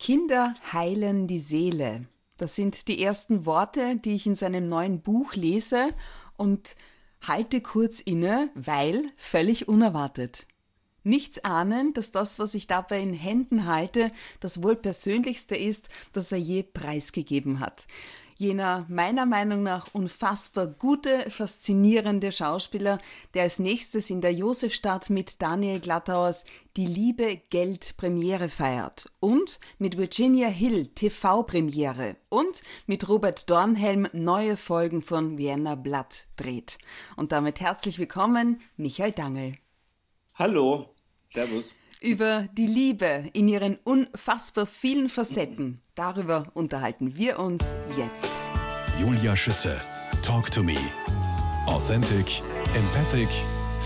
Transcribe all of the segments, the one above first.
Kinder heilen die Seele. Das sind die ersten Worte, die ich in seinem neuen Buch lese und halte kurz inne, weil völlig unerwartet. Nichts ahnen, dass das, was ich dabei in Händen halte, das wohl persönlichste ist, das er je preisgegeben hat jener meiner Meinung nach unfassbar gute, faszinierende Schauspieler, der als nächstes in der Josefstadt mit Daniel Glattauers Die Liebe Geld Premiere feiert und mit Virginia Hill TV Premiere und mit Robert Dornhelm neue Folgen von Vienna Blatt dreht. Und damit herzlich willkommen, Michael Dangel. Hallo, Servus über die Liebe in ihren unfassbar vielen Facetten. Darüber unterhalten wir uns jetzt. Julia Schütze, Talk to Me. Authentic, empathic,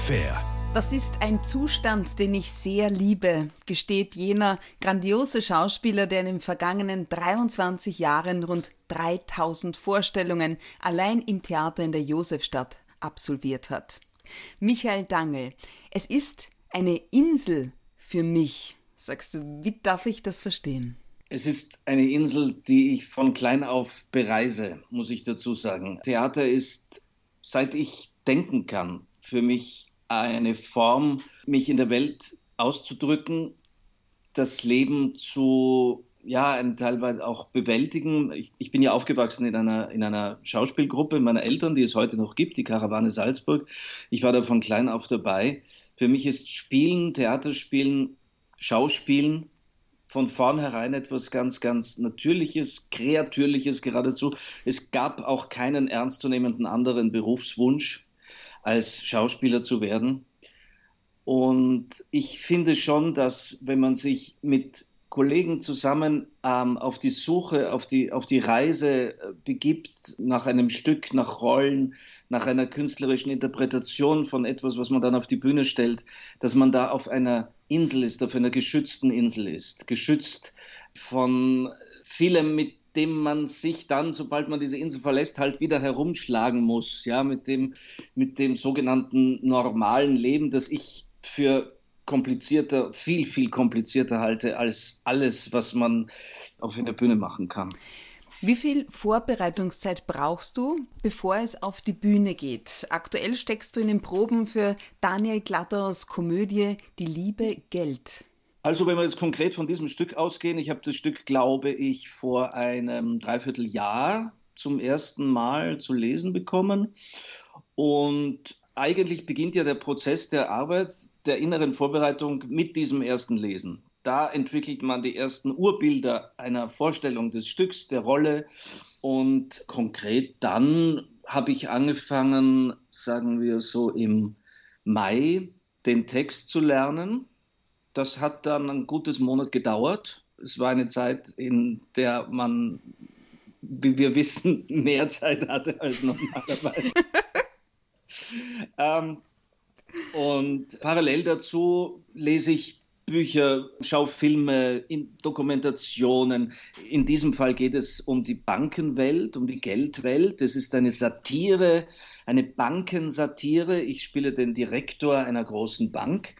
fair. Das ist ein Zustand, den ich sehr liebe, gesteht jener grandiose Schauspieler, der in den vergangenen 23 Jahren rund 3000 Vorstellungen allein im Theater in der Josefstadt absolviert hat. Michael Dangel, es ist eine Insel für mich? Sagst du, wie darf ich das verstehen? Es ist eine Insel, die ich von klein auf bereise, muss ich dazu sagen. Theater ist, seit ich denken kann, für mich eine Form, mich in der Welt auszudrücken, das Leben zu, ja, teilweise auch bewältigen. Ich, ich, bin ja aufgewachsen in einer, in einer Schauspielgruppe meiner Eltern, die es heute noch gibt, die Karawane Salzburg. Ich war da von klein auf dabei. Für mich ist Spielen, Theaterspielen, Schauspielen von vornherein etwas ganz, ganz Natürliches, Kreatürliches geradezu. Es gab auch keinen ernstzunehmenden anderen Berufswunsch, als Schauspieler zu werden. Und ich finde schon, dass wenn man sich mit Kollegen zusammen ähm, auf die Suche, auf die, auf die Reise äh, begibt nach einem Stück, nach Rollen, nach einer künstlerischen Interpretation von etwas, was man dann auf die Bühne stellt, dass man da auf einer Insel ist, auf einer geschützten Insel ist, geschützt von vielem, mit dem man sich dann, sobald man diese Insel verlässt, halt wieder herumschlagen muss, ja, mit dem, mit dem sogenannten normalen Leben, das ich für komplizierter, viel, viel komplizierter halte als alles, was man auf einer Bühne machen kann. Wie viel Vorbereitungszeit brauchst du, bevor es auf die Bühne geht? Aktuell steckst du in den Proben für Daniel Glatters Komödie Die Liebe Geld. Also wenn wir jetzt konkret von diesem Stück ausgehen, ich habe das Stück, glaube ich, vor einem Dreivierteljahr zum ersten Mal zu lesen bekommen. Und eigentlich beginnt ja der Prozess der Arbeit, der inneren Vorbereitung mit diesem ersten Lesen. Da entwickelt man die ersten Urbilder einer Vorstellung des Stücks, der Rolle. Und konkret dann habe ich angefangen, sagen wir so im Mai, den Text zu lernen. Das hat dann ein gutes Monat gedauert. Es war eine Zeit, in der man, wie wir wissen, mehr Zeit hatte als normalerweise. ähm, und parallel dazu lese ich Bücher, schaue Filme, Dokumentationen. In diesem Fall geht es um die Bankenwelt, um die Geldwelt. Es ist eine Satire, eine Bankensatire. Ich spiele den Direktor einer großen Bank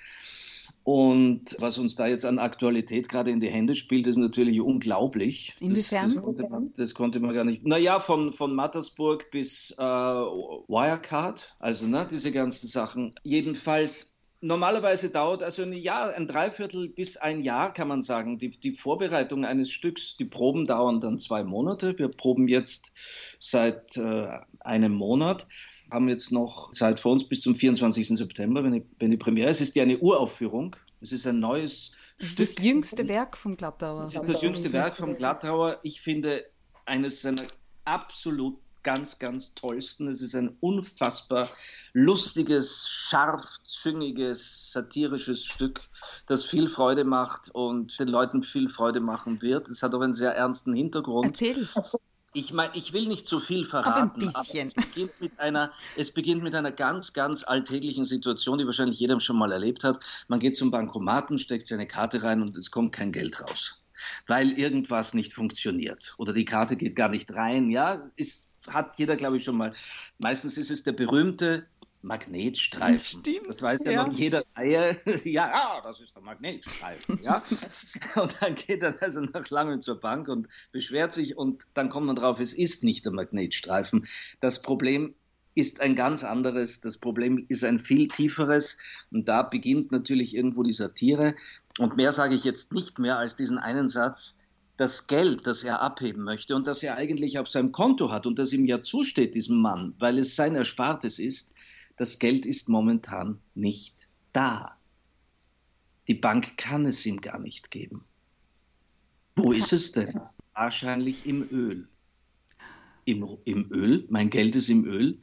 und was uns da jetzt an Aktualität gerade in die Hände spielt, ist natürlich unglaublich. Inwiefern? Das, das, konnte, man, das konnte man gar nicht. Naja, von, von Mattersburg bis äh, Wirecard, also ne, diese ganzen Sachen. Jedenfalls, normalerweise dauert also ein Jahr, ein Dreiviertel bis ein Jahr, kann man sagen, die, die Vorbereitung eines Stücks. Die Proben dauern dann zwei Monate. Wir proben jetzt seit äh, einem Monat haben jetzt noch Zeit vor uns bis zum 24. September, wenn die, wenn die Premiere ist. Es ist ja eine Uraufführung. Es ist ein neues Das ist Stück. das jüngste Werk vom Glattauer. Das ist das jüngste Werk vom Glattauer. Ich finde eines seiner absolut ganz, ganz tollsten. Es ist ein unfassbar lustiges, scharfzüngiges, satirisches Stück, das viel Freude macht und den Leuten viel Freude machen wird. Es hat auch einen sehr ernsten Hintergrund. Erzähl. Ich meine, ich will nicht zu viel verraten, aber, ein bisschen. aber es, beginnt mit einer, es beginnt mit einer ganz, ganz alltäglichen Situation, die wahrscheinlich jeder schon mal erlebt hat. Man geht zum Bankomaten, steckt seine Karte rein und es kommt kein Geld raus, weil irgendwas nicht funktioniert oder die Karte geht gar nicht rein. Ja, ist, hat jeder, glaube ich, schon mal. Meistens ist es der berühmte Magnetstreifen. Stimmt, das weiß ja, ja. noch jeder Eier. ja, ja, das ist der Magnetstreifen. Ja? und dann geht er also nach langem zur Bank und beschwert sich und dann kommt man drauf, es ist nicht der Magnetstreifen. Das Problem ist ein ganz anderes. Das Problem ist ein viel tieferes. Und da beginnt natürlich irgendwo die Satire. Und mehr sage ich jetzt nicht mehr als diesen einen Satz. Das Geld, das er abheben möchte und das er eigentlich auf seinem Konto hat und das ihm ja zusteht, diesem Mann, weil es sein Erspartes ist, das Geld ist momentan nicht da. Die Bank kann es ihm gar nicht geben. Wo ist es denn? Wahrscheinlich im Öl im, im Öl, mein Geld ist im Öl.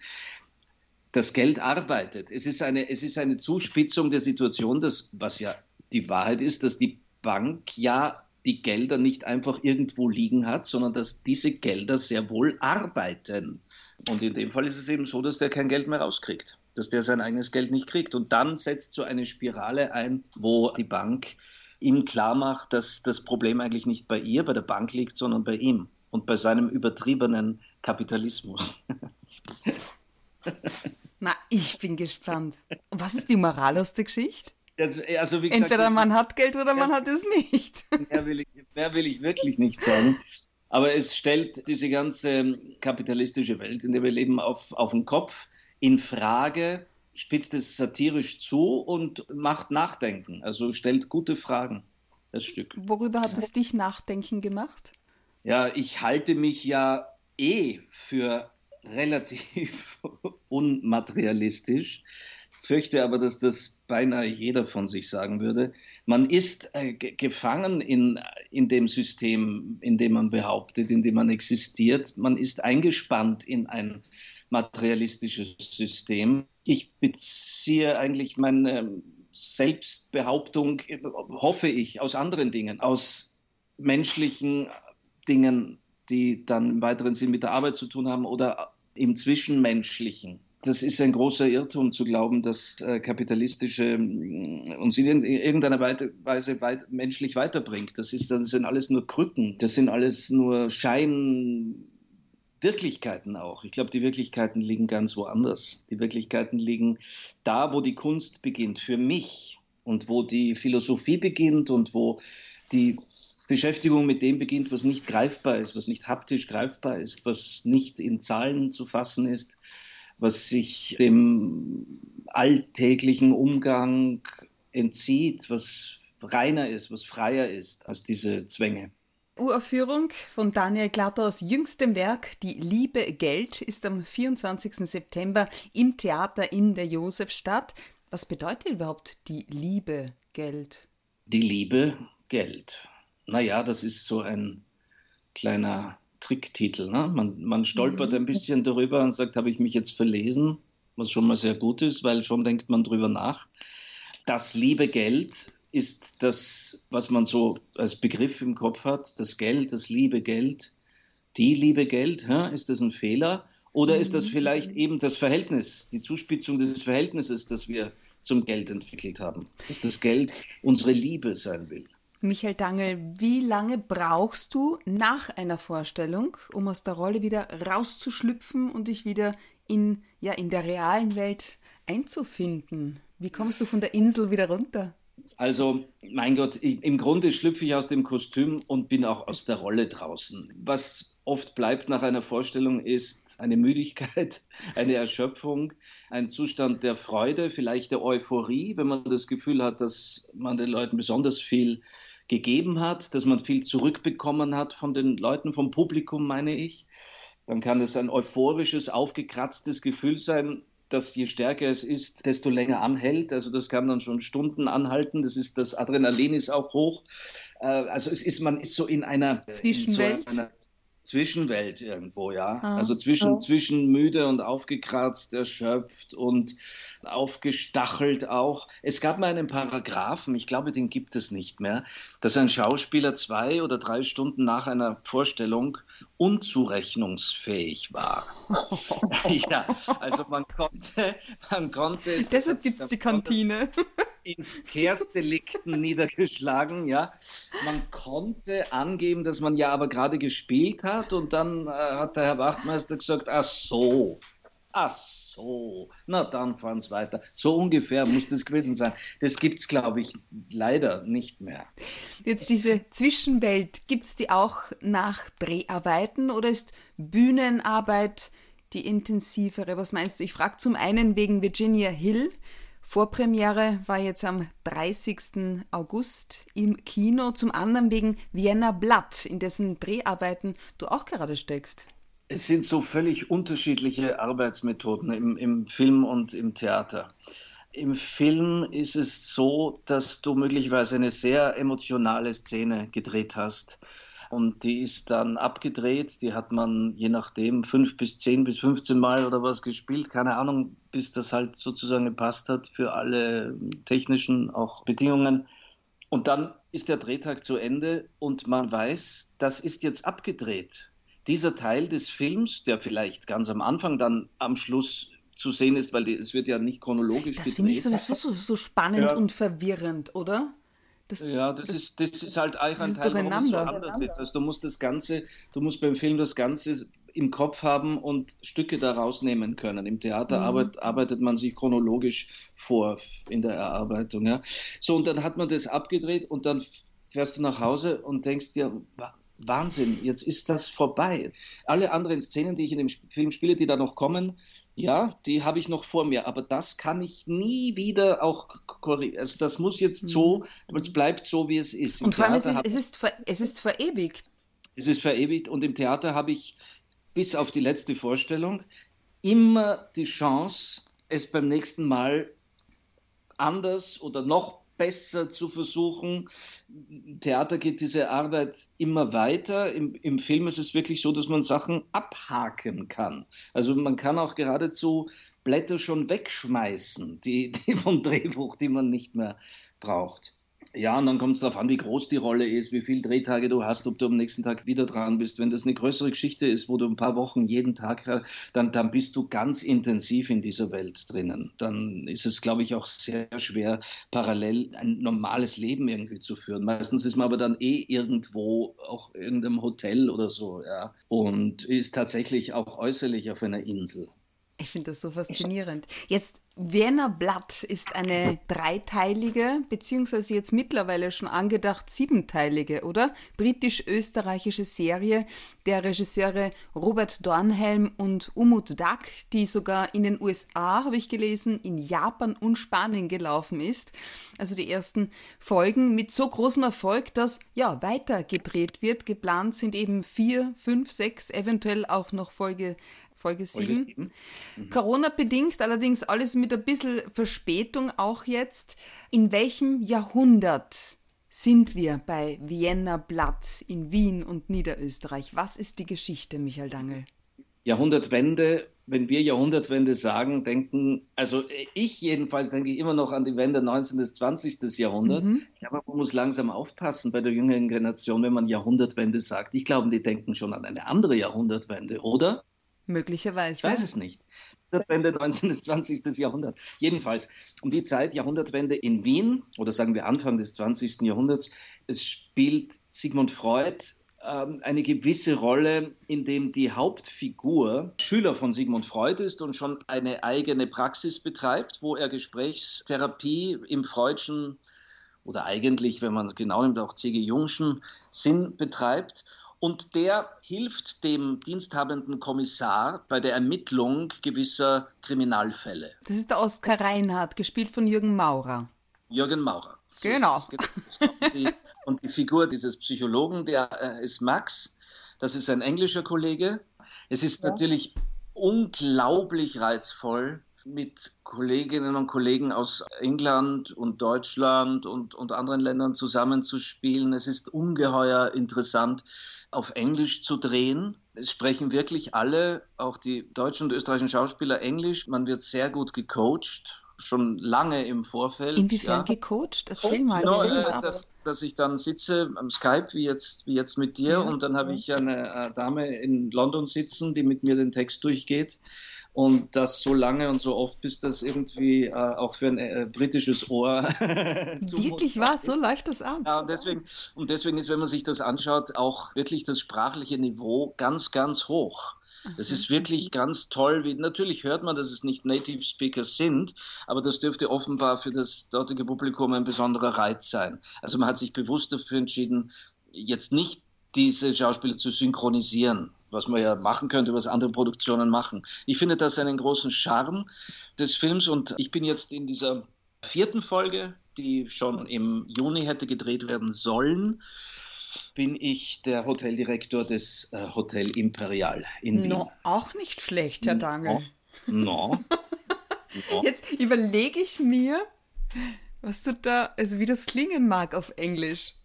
Das Geld arbeitet. Es ist, eine, es ist eine Zuspitzung der Situation, dass, was ja die Wahrheit ist, dass die Bank ja die Gelder nicht einfach irgendwo liegen hat, sondern dass diese Gelder sehr wohl arbeiten. Und in dem Fall ist es eben so, dass der kein Geld mehr rauskriegt, dass der sein eigenes Geld nicht kriegt. Und dann setzt so eine Spirale ein, wo die Bank ihm klar macht, dass das Problem eigentlich nicht bei ihr, bei der Bank liegt, sondern bei ihm und bei seinem übertriebenen Kapitalismus. Na, ich bin gespannt. Was ist die Moral aus der Geschichte? Also, also gesagt, Entweder man hat Geld oder man hat es nicht. Mehr will, ich, mehr will ich wirklich nicht sagen. Aber es stellt diese ganze kapitalistische Welt, in der wir leben, auf, auf den Kopf, in Frage, spitzt es satirisch zu und macht Nachdenken. Also stellt gute Fragen, das Stück. Worüber hat es dich nachdenken gemacht? Ja, ich halte mich ja eh für relativ unmaterialistisch, fürchte aber, dass das beinahe jeder von sich sagen würde. Man ist äh, gefangen in, in dem System, in dem man behauptet, in dem man existiert. Man ist eingespannt in ein materialistisches System. Ich beziehe eigentlich meine Selbstbehauptung, hoffe ich, aus anderen Dingen, aus menschlichen Dingen, die dann im weiteren Sinn mit der Arbeit zu tun haben oder im Zwischenmenschlichen. Das ist ein großer Irrtum zu glauben, dass äh, kapitalistische mm, uns in irgendeiner Weise menschlich weiterbringt. Das, ist, das sind alles nur Krücken, das sind alles nur Scheinwirklichkeiten auch. Ich glaube, die Wirklichkeiten liegen ganz woanders. Die Wirklichkeiten liegen da, wo die Kunst beginnt, für mich und wo die Philosophie beginnt und wo die Beschäftigung mit dem beginnt, was nicht greifbar ist, was nicht haptisch greifbar ist, was nicht in Zahlen zu fassen ist, was sich dem alltäglichen Umgang entzieht, was reiner ist, was freier ist als diese Zwänge. Uraufführung von Daniel Glatters jüngstem Werk Die Liebe Geld ist am 24. September im Theater in der Josefstadt. Was bedeutet überhaupt die Liebe Geld? Die Liebe Geld naja, das ist so ein kleiner Tricktitel. Ne? Man, man stolpert ein mhm. bisschen darüber und sagt, habe ich mich jetzt verlesen, was schon mal sehr gut ist, weil schon denkt man drüber nach. Das liebe Geld ist das, was man so als Begriff im Kopf hat, das Geld, das liebe Geld, die liebe Geld, hä? ist das ein Fehler? Oder ist das mhm. vielleicht eben das Verhältnis, die Zuspitzung des Verhältnisses, das wir zum Geld entwickelt haben, dass das Geld unsere Liebe sein will? Michael Dangel, wie lange brauchst du nach einer Vorstellung, um aus der Rolle wieder rauszuschlüpfen und dich wieder in, ja, in der realen Welt einzufinden? Wie kommst du von der Insel wieder runter? Also, mein Gott, ich, im Grunde schlüpfe ich aus dem Kostüm und bin auch aus der Rolle draußen. Was oft bleibt nach einer Vorstellung ist eine Müdigkeit, eine Erschöpfung, ein Zustand der Freude, vielleicht der Euphorie, wenn man das Gefühl hat, dass man den Leuten besonders viel gegeben hat, dass man viel zurückbekommen hat von den Leuten, vom Publikum, meine ich. Dann kann es ein euphorisches, aufgekratztes Gefühl sein, das je stärker es ist, desto länger anhält. Also das kann dann schon Stunden anhalten. Das ist das Adrenalin ist auch hoch. Äh, also es ist man ist so in einer Zwischenwelt. In so einer, Zwischenwelt irgendwo, ja. Ah, also zwischen, oh. zwischen müde und aufgekratzt, erschöpft und aufgestachelt auch. Es gab mal einen Paragraphen, ich glaube, den gibt es nicht mehr, dass ein Schauspieler zwei oder drei Stunden nach einer Vorstellung unzurechnungsfähig war. ja, also man konnte, man konnte. Deshalb gibt es die Kantine. In Kersdelikten niedergeschlagen, ja. Man konnte angeben, dass man ja aber gerade gespielt hat und dann äh, hat der Herr Wachtmeister gesagt, ach so, Ach so, na dann fahren es weiter. So ungefähr muss das gewesen sein. Das gibt es, glaube ich, leider nicht mehr. Jetzt diese Zwischenwelt, gibt es die auch nach Dreharbeiten oder ist Bühnenarbeit die intensivere? Was meinst du? Ich frage zum einen wegen Virginia Hill. Vorpremiere war jetzt am 30. August im Kino, zum anderen wegen Vienna Blood, in dessen Dreharbeiten du auch gerade steckst. Es sind so völlig unterschiedliche Arbeitsmethoden im, im Film und im Theater. Im Film ist es so, dass du möglicherweise eine sehr emotionale Szene gedreht hast. Und die ist dann abgedreht. Die hat man je nachdem fünf bis zehn bis 15 Mal oder was gespielt. Keine Ahnung, bis das halt sozusagen gepasst hat für alle technischen auch Bedingungen. Und dann ist der Drehtag zu Ende und man weiß, das ist jetzt abgedreht dieser Teil des Films, der vielleicht ganz am Anfang dann am Schluss zu sehen ist, weil die, es wird ja nicht chronologisch Das finde ich sowieso so, so spannend ja. und verwirrend, oder? Das, ja, das, das, ist, das ist halt einfach ein Teil, warum es so anders ist. Also du musst das Ganze, du musst beim Film das Ganze im Kopf haben und Stücke da rausnehmen können. Im Theater mhm. arbeitet, arbeitet man sich chronologisch vor in der Erarbeitung. Ja. So, und dann hat man das abgedreht und dann fährst du nach Hause und denkst dir, Wahnsinn, jetzt ist das vorbei. Alle anderen Szenen, die ich in dem Film spiele, die da noch kommen, ja, die habe ich noch vor mir, aber das kann ich nie wieder auch korrigieren. Also das muss jetzt so, aber mhm. es bleibt so, wie es ist. Im und vor allem, es ist, es, ist ver, es ist verewigt. Es ist verewigt und im Theater habe ich bis auf die letzte Vorstellung immer die Chance, es beim nächsten Mal anders oder noch besser zu versuchen. Im Theater geht diese Arbeit immer weiter. Im, Im, Film ist es wirklich so, dass man Sachen abhaken kann. Also man kann auch geradezu Blätter schon wegschmeißen, die, die vom Drehbuch, die man nicht mehr braucht. Ja, und dann kommt es darauf an, wie groß die Rolle ist, wie viele Drehtage du hast, ob du am nächsten Tag wieder dran bist. Wenn das eine größere Geschichte ist, wo du ein paar Wochen jeden Tag, dann, dann bist du ganz intensiv in dieser Welt drinnen. Dann ist es, glaube ich, auch sehr schwer, parallel ein normales Leben irgendwie zu führen. Meistens ist man aber dann eh irgendwo, auch in irgendeinem Hotel oder so, ja. Und ist tatsächlich auch äußerlich auf einer Insel. Ich finde das so faszinierend. Jetzt, Werner Blatt ist eine dreiteilige, beziehungsweise jetzt mittlerweile schon angedacht siebenteilige, oder? Britisch-österreichische Serie der Regisseure Robert Dornhelm und Umut Dak, die sogar in den USA, habe ich gelesen, in Japan und Spanien gelaufen ist. Also die ersten Folgen mit so großem Erfolg, dass ja weiter gedreht wird. Geplant sind eben vier, fünf, sechs, eventuell auch noch Folge Folge 7. Mhm. Corona-bedingt, allerdings alles mit ein bisschen Verspätung auch jetzt. In welchem Jahrhundert sind wir bei Vienna Blatt in Wien und Niederösterreich? Was ist die Geschichte, Michael Dangel? Jahrhundertwende, wenn wir Jahrhundertwende sagen, denken, also ich jedenfalls denke immer noch an die Wende 19. bis 20. Jahrhundert. Mhm. Glaube, man muss langsam aufpassen bei der jüngeren Generation, wenn man Jahrhundertwende sagt. Ich glaube, die denken schon an eine andere Jahrhundertwende, oder? Möglicherweise. Ich weiß es nicht. Jahrhundertwende 19. bis 20. Jahrhundert. Jedenfalls um die Zeit Jahrhundertwende in Wien oder sagen wir Anfang des 20. Jahrhunderts. Spielt Sigmund Freud ähm, eine gewisse Rolle, in dem die Hauptfigur Schüler von Sigmund Freud ist und schon eine eigene Praxis betreibt, wo er Gesprächstherapie im Freudschen oder eigentlich, wenn man es genau nimmt, auch C.G. Jungschen Sinn betreibt und der hilft dem diensthabenden Kommissar bei der Ermittlung gewisser Kriminalfälle. Das ist der Oskar Reinhardt, gespielt von Jürgen Maurer. Jürgen Maurer. So genau. Und die Figur dieses Psychologen, der äh, ist Max. Das ist ein englischer Kollege. Es ist ja. natürlich unglaublich reizvoll, mit Kolleginnen und Kollegen aus England und Deutschland und, und anderen Ländern zusammenzuspielen. Es ist ungeheuer interessant auf Englisch zu drehen. Es sprechen wirklich alle, auch die deutschen und österreichischen Schauspieler, Englisch. Man wird sehr gut gecoacht, schon lange im Vorfeld. Inwiefern ja. gecoacht? Erzähl mal, genau, wie das äh, ab? Dass, dass, ich dann sitze am Skype, wie jetzt, wie jetzt mit dir, ja. und dann habe ich eine äh, Dame in London sitzen, die mit mir den Text durchgeht und das so lange und so oft, bis das irgendwie äh, auch für ein äh, britisches Ohr. wirklich wahr, so läuft das an. Ja, und deswegen, und deswegen ist, wenn man sich das anschaut, auch wirklich das sprachliche Niveau ganz, ganz hoch. Das ist wirklich ganz toll. Wie, natürlich hört man, dass es nicht Native Speakers sind, aber das dürfte offenbar für das dortige Publikum ein besonderer Reiz sein. Also man hat sich bewusst dafür entschieden, jetzt nicht diese Schauspieler zu synchronisieren, was man ja machen könnte, was andere Produktionen machen. Ich finde das einen großen Charme des Films und ich bin jetzt in dieser vierten Folge, die schon im Juni hätte gedreht werden sollen, bin ich der Hoteldirektor des äh, Hotel Imperial in Wien. No, auch nicht schlecht, Herr Dangel. No. no. no. Jetzt überlege ich mir, was du da, also wie das klingen mag auf Englisch.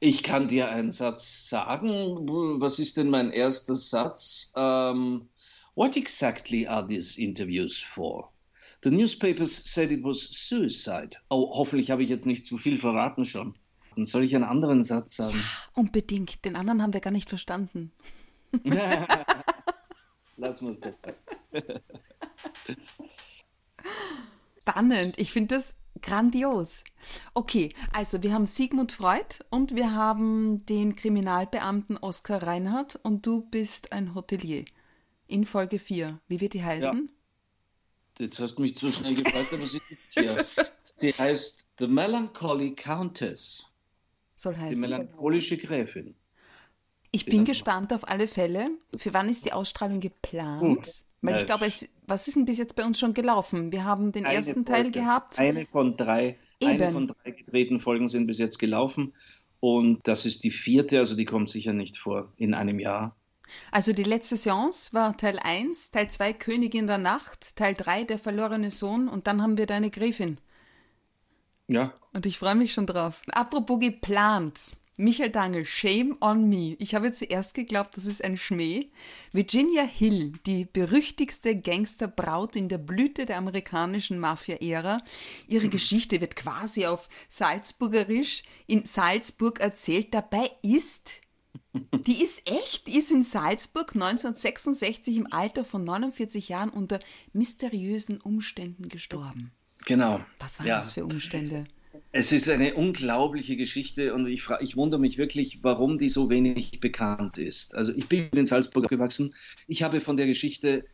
Ich kann dir einen Satz sagen. Was ist denn mein erster Satz? Um, what exactly are these interviews for? The newspapers said it was suicide. Oh, hoffentlich habe ich jetzt nicht zu viel verraten schon. Dann soll ich einen anderen Satz sagen? Ja, unbedingt. Den anderen haben wir gar nicht verstanden. Lass uns das. Spannend. Ich finde das grandios. Okay, also wir haben Sigmund Freud und wir haben den Kriminalbeamten Oskar Reinhardt und du bist ein Hotelier. In Folge 4. Wie wird die heißen? Ja. Jetzt hast du mich zu schnell gefragt, aber sie hier. Sie heißt The Melancholy Countess. Soll heißen. Die melancholische Gräfin. Ich bin gespannt auf alle Fälle. Für wann ist die Ausstrahlung geplant? Gut. Weil ich glaube, es, was ist denn bis jetzt bei uns schon gelaufen? Wir haben den eine ersten Teil gehabt. Eine von drei, Eben. eine von drei gedrehten Folgen sind bis jetzt gelaufen. Und das ist die vierte, also die kommt sicher nicht vor in einem Jahr. Also die letzte Seance war Teil 1, Teil 2 Königin der Nacht, Teil 3 der verlorene Sohn und dann haben wir deine Gräfin. Ja. Und ich freue mich schon drauf. Apropos geplant. Michael Dangel, Shame on Me. Ich habe zuerst geglaubt, das ist ein Schmäh. Virginia Hill, die berüchtigste Gangsterbraut in der Blüte der amerikanischen Mafia-Ära. Ihre Geschichte wird quasi auf Salzburgerisch in Salzburg erzählt. Dabei ist, die ist echt, die ist in Salzburg 1966 im Alter von 49 Jahren unter mysteriösen Umständen gestorben. Genau. Was waren ja. das für Umstände? Es ist eine unglaubliche Geschichte und ich, ich wundere mich wirklich, warum die so wenig bekannt ist. Also ich bin in Salzburg aufgewachsen. Ich habe von der Geschichte,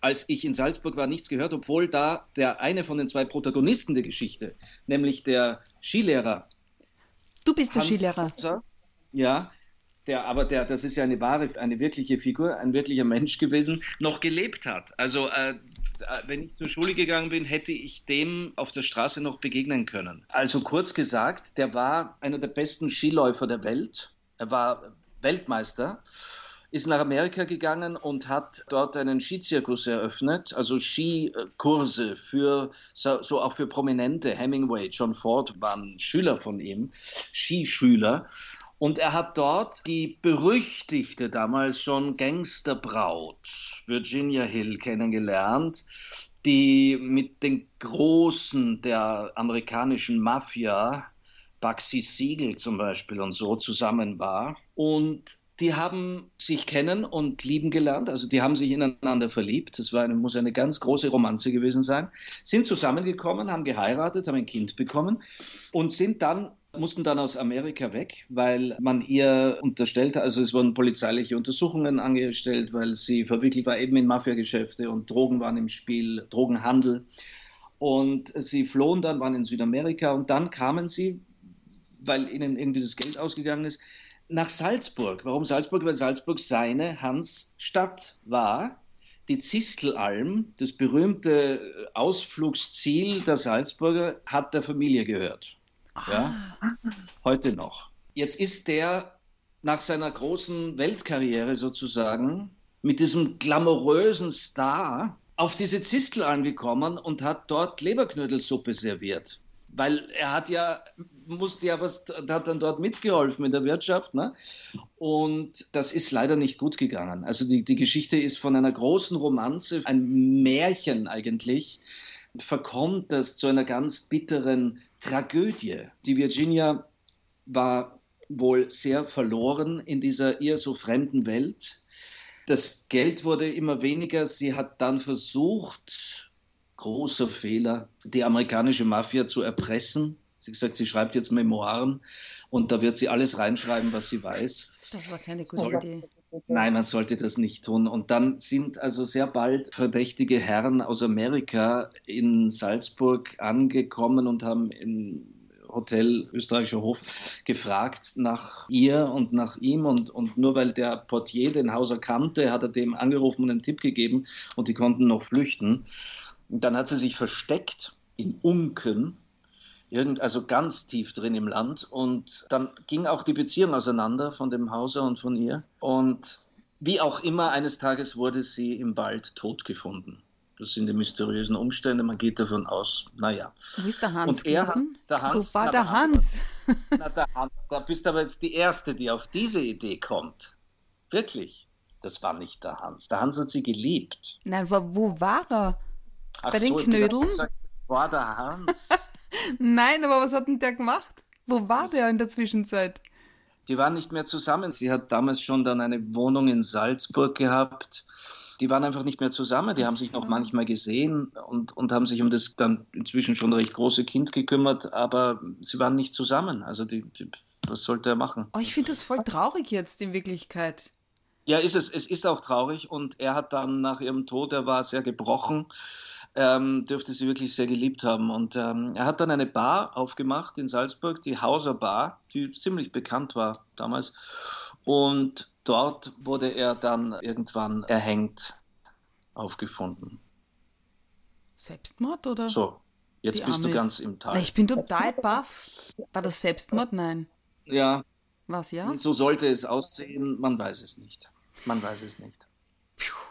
als ich in Salzburg war, nichts gehört, obwohl da der eine von den zwei Protagonisten der Geschichte, nämlich der Skilehrer. Du bist der Hans Skilehrer. ja, der, aber der, das ist ja eine wahre, eine wirkliche Figur, ein wirklicher Mensch gewesen, noch gelebt hat. Also äh, wenn ich zur Schule gegangen bin, hätte ich dem auf der Straße noch begegnen können. Also kurz gesagt, der war einer der besten Skiläufer der Welt. Er war Weltmeister, ist nach Amerika gegangen und hat dort einen Skizirkus eröffnet, also Skikurse für so, so auch für Prominente. Hemingway, John Ford waren Schüler von ihm, Skischüler. Und er hat dort die berüchtigte, damals schon Gangsterbraut Virginia Hill kennengelernt, die mit den Großen der amerikanischen Mafia, Bugsy Siegel zum Beispiel und so zusammen war. Und die haben sich kennen und lieben gelernt, also die haben sich ineinander verliebt. Das war eine, muss eine ganz große Romanze gewesen sein. Sind zusammengekommen, haben geheiratet, haben ein Kind bekommen und sind dann mussten dann aus Amerika weg, weil man ihr unterstellte, also es wurden polizeiliche Untersuchungen angestellt, weil sie verwickelt war eben in Mafiageschäfte und Drogen waren im Spiel, Drogenhandel. Und sie flohen dann, waren in Südamerika und dann kamen sie, weil ihnen irgendwie das Geld ausgegangen ist, nach Salzburg. Warum Salzburg? Weil Salzburg seine Hansstadt war. Die Zistelalm, das berühmte Ausflugsziel der Salzburger, hat der Familie gehört. Ja? Ah. Heute noch. Jetzt ist der nach seiner großen Weltkarriere sozusagen mit diesem glamourösen Star auf diese Zistel angekommen und hat dort Leberknödelsuppe serviert. Weil er hat ja, musste ja was, hat dann dort mitgeholfen in der Wirtschaft. Ne? Und das ist leider nicht gut gegangen. Also die, die Geschichte ist von einer großen Romanze, ein Märchen eigentlich, verkommt das zu einer ganz bitteren Tragödie. Die Virginia war wohl sehr verloren in dieser ihr so fremden Welt. Das Geld wurde immer weniger. Sie hat dann versucht, großer Fehler, die amerikanische Mafia zu erpressen. Sie hat gesagt, sie schreibt jetzt Memoiren und da wird sie alles reinschreiben, was sie weiß. Das war keine gute Idee. Nein, man sollte das nicht tun. Und dann sind also sehr bald verdächtige Herren aus Amerika in Salzburg angekommen und haben im Hotel Österreichischer Hof gefragt nach ihr und nach ihm. Und, und nur weil der Portier den Hauser kannte, hat er dem angerufen und einen Tipp gegeben und die konnten noch flüchten. Und dann hat sie sich versteckt in Unken irgend, also ganz tief drin im Land. Und dann ging auch die Beziehung auseinander von dem Hauser und von ihr. Und wie auch immer, eines Tages wurde sie im Wald tot gefunden. Das sind die mysteriösen Umstände. Man geht davon aus, naja. Wo ist der Hans? Und er der Hans, Wo war na, der Hans? Na, der Hans, da bist aber jetzt die Erste, die auf diese Idee kommt. Wirklich. Das war nicht der Hans. Der Hans hat sie geliebt. Nein, wo war er? Ach Bei so, den Knödeln? Gesagt, das war der Hans. Nein, aber was hat denn der gemacht? Wo war der in der Zwischenzeit? Die waren nicht mehr zusammen. Sie hat damals schon dann eine Wohnung in Salzburg gehabt. Die waren einfach nicht mehr zusammen. Die haben sich noch manchmal gesehen und, und haben sich um das dann inzwischen schon recht große Kind gekümmert, aber sie waren nicht zusammen. Also die, die was sollte er machen? Oh, ich finde das voll traurig jetzt in Wirklichkeit. Ja, ist es. Es ist auch traurig und er hat dann nach ihrem Tod, er war sehr gebrochen ähm, dürfte sie wirklich sehr geliebt haben. Und ähm, er hat dann eine Bar aufgemacht in Salzburg, die Hauser Bar, die ziemlich bekannt war damals. Und dort wurde er dann irgendwann erhängt aufgefunden. Selbstmord oder? So, jetzt bist du ganz im Tal. Ich bin total baff. War das Selbstmord? Nein. Ja. Was, ja? Und so sollte es aussehen, man weiß es nicht. Man weiß es nicht. Puh.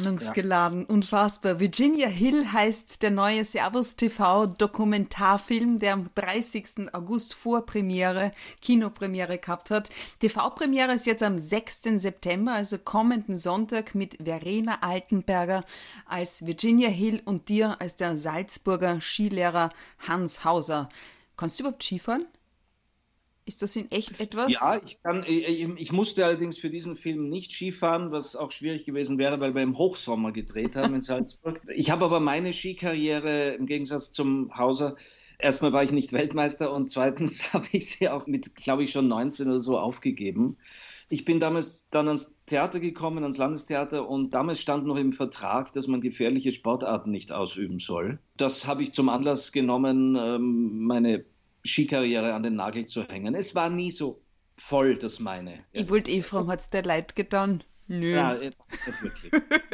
Spannungsgeladen, ja. unfassbar. Virginia Hill heißt der neue Servus TV Dokumentarfilm, der am 30. August Vorpremiere, Kinopremiere gehabt hat. TV-Premiere ist jetzt am 6. September, also kommenden Sonntag mit Verena Altenberger als Virginia Hill und dir als der Salzburger Skilehrer Hans Hauser. Kannst du überhaupt Skifahren? Ist das in echt etwas? Ja, ich, kann, ich, ich, musste allerdings für diesen Film nicht Skifahren, was auch schwierig gewesen wäre, weil wir im Hochsommer gedreht haben in Salzburg. Ich habe aber meine Skikarriere im Gegensatz zum Hauser, erstmal war ich nicht Weltmeister und zweitens habe ich sie auch mit, glaube ich, schon 19 oder so aufgegeben. Ich bin damals dann ans Theater gekommen, ans Landestheater und damals stand noch im Vertrag, dass man gefährliche Sportarten nicht ausüben soll. Das habe ich zum Anlass genommen, ähm, meine Skikarriere an den Nagel zu hängen. Es war nie so voll, das meine. Ich wollte eh fragen, hat es dir leid getan? Nö. Ja, nicht wirklich.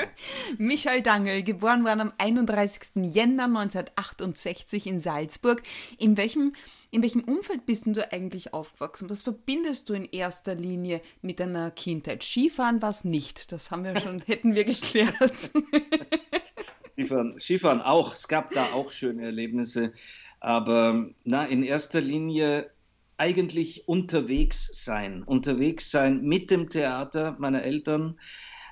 Michael Dangel, geboren worden am 31. Jänner 1968 in Salzburg. In welchem, in welchem Umfeld bist du eigentlich aufgewachsen? Was verbindest du in erster Linie mit deiner Kindheit? Skifahren war es nicht, das haben wir schon, hätten wir geklärt. Skifahren, Skifahren auch, es gab da auch schöne Erlebnisse. Aber na, in erster Linie eigentlich unterwegs sein. Unterwegs sein mit dem Theater meiner Eltern.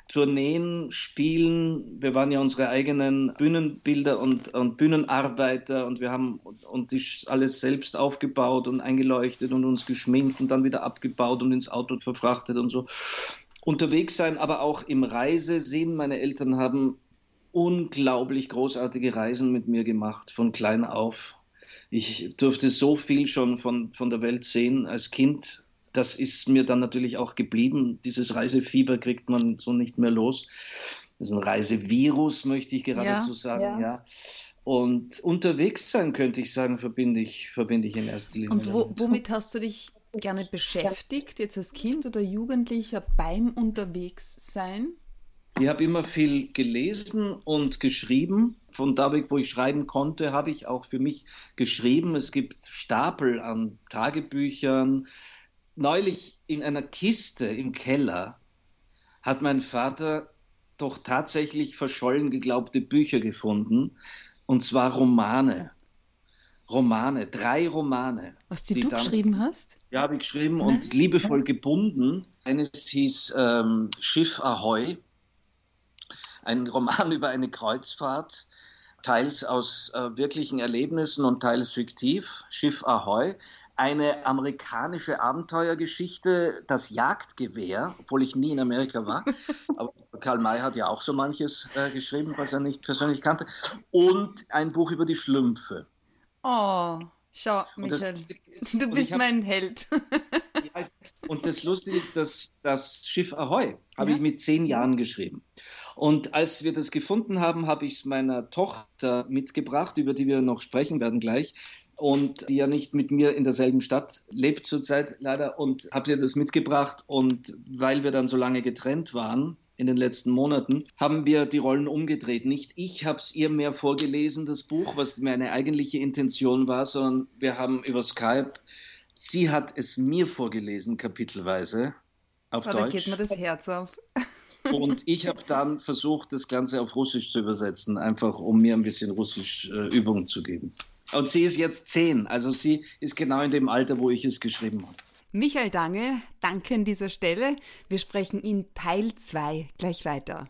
Tourneen, Spielen. Wir waren ja unsere eigenen Bühnenbilder und, und Bühnenarbeiter und wir haben und das alles selbst aufgebaut und eingeleuchtet und uns geschminkt und dann wieder abgebaut und ins Auto verfrachtet und so. Unterwegs sein, aber auch im Reisesinn. Meine Eltern haben unglaublich großartige Reisen mit mir gemacht, von klein auf ich durfte so viel schon von, von der Welt sehen als Kind. Das ist mir dann natürlich auch geblieben. Dieses Reisefieber kriegt man so nicht mehr los. Das ist ein Reisevirus, möchte ich geradezu ja, sagen, ja. ja. Und unterwegs sein, könnte ich sagen, verbinde ich, verbinde ich in erster Linie. Und wo, womit hast du dich gerne beschäftigt, jetzt als Kind oder Jugendlicher beim Unterwegssein? Ich habe immer viel gelesen und geschrieben. Von da weg, wo ich schreiben konnte, habe ich auch für mich geschrieben. Es gibt Stapel an Tagebüchern. Neulich in einer Kiste im Keller hat mein Vater doch tatsächlich verschollen geglaubte Bücher gefunden. Und zwar Romane. Romane, drei Romane. Was die, die du dann, geschrieben hast? Ja, habe ich geschrieben Nein. und liebevoll gebunden. Eines hieß ähm, Schiff Ahoi ein Roman über eine Kreuzfahrt, teils aus äh, wirklichen Erlebnissen und teils fiktiv, Schiff Ahoy. Eine amerikanische Abenteuergeschichte, das Jagdgewehr, obwohl ich nie in Amerika war. Aber Karl May hat ja auch so manches äh, geschrieben, was er nicht persönlich kannte. Und ein Buch über die Schlümpfe. Oh, schau, Michael, das, du bist hab, mein Held. Und das Lustige ist, dass das Schiff Ahoi habe ja. ich mit zehn Jahren geschrieben. Und als wir das gefunden haben, habe ich es meiner Tochter mitgebracht, über die wir noch sprechen werden gleich. Und die ja nicht mit mir in derselben Stadt lebt zurzeit leider. Und habe ihr das mitgebracht. Und weil wir dann so lange getrennt waren, in den letzten Monaten, haben wir die Rollen umgedreht. Nicht ich habe es ihr mehr vorgelesen, das Buch, was meine eigentliche Intention war, sondern wir haben über Skype, sie hat es mir vorgelesen, kapitelweise, auf oh, Deutsch. Da geht mir das Herz auf. Und ich habe dann versucht, das Ganze auf Russisch zu übersetzen, einfach um mir ein bisschen Russisch äh, Übung zu geben. Und sie ist jetzt zehn, also sie ist genau in dem Alter, wo ich es geschrieben habe. Michael Dangel, danke an dieser Stelle. Wir sprechen in Teil 2 gleich weiter.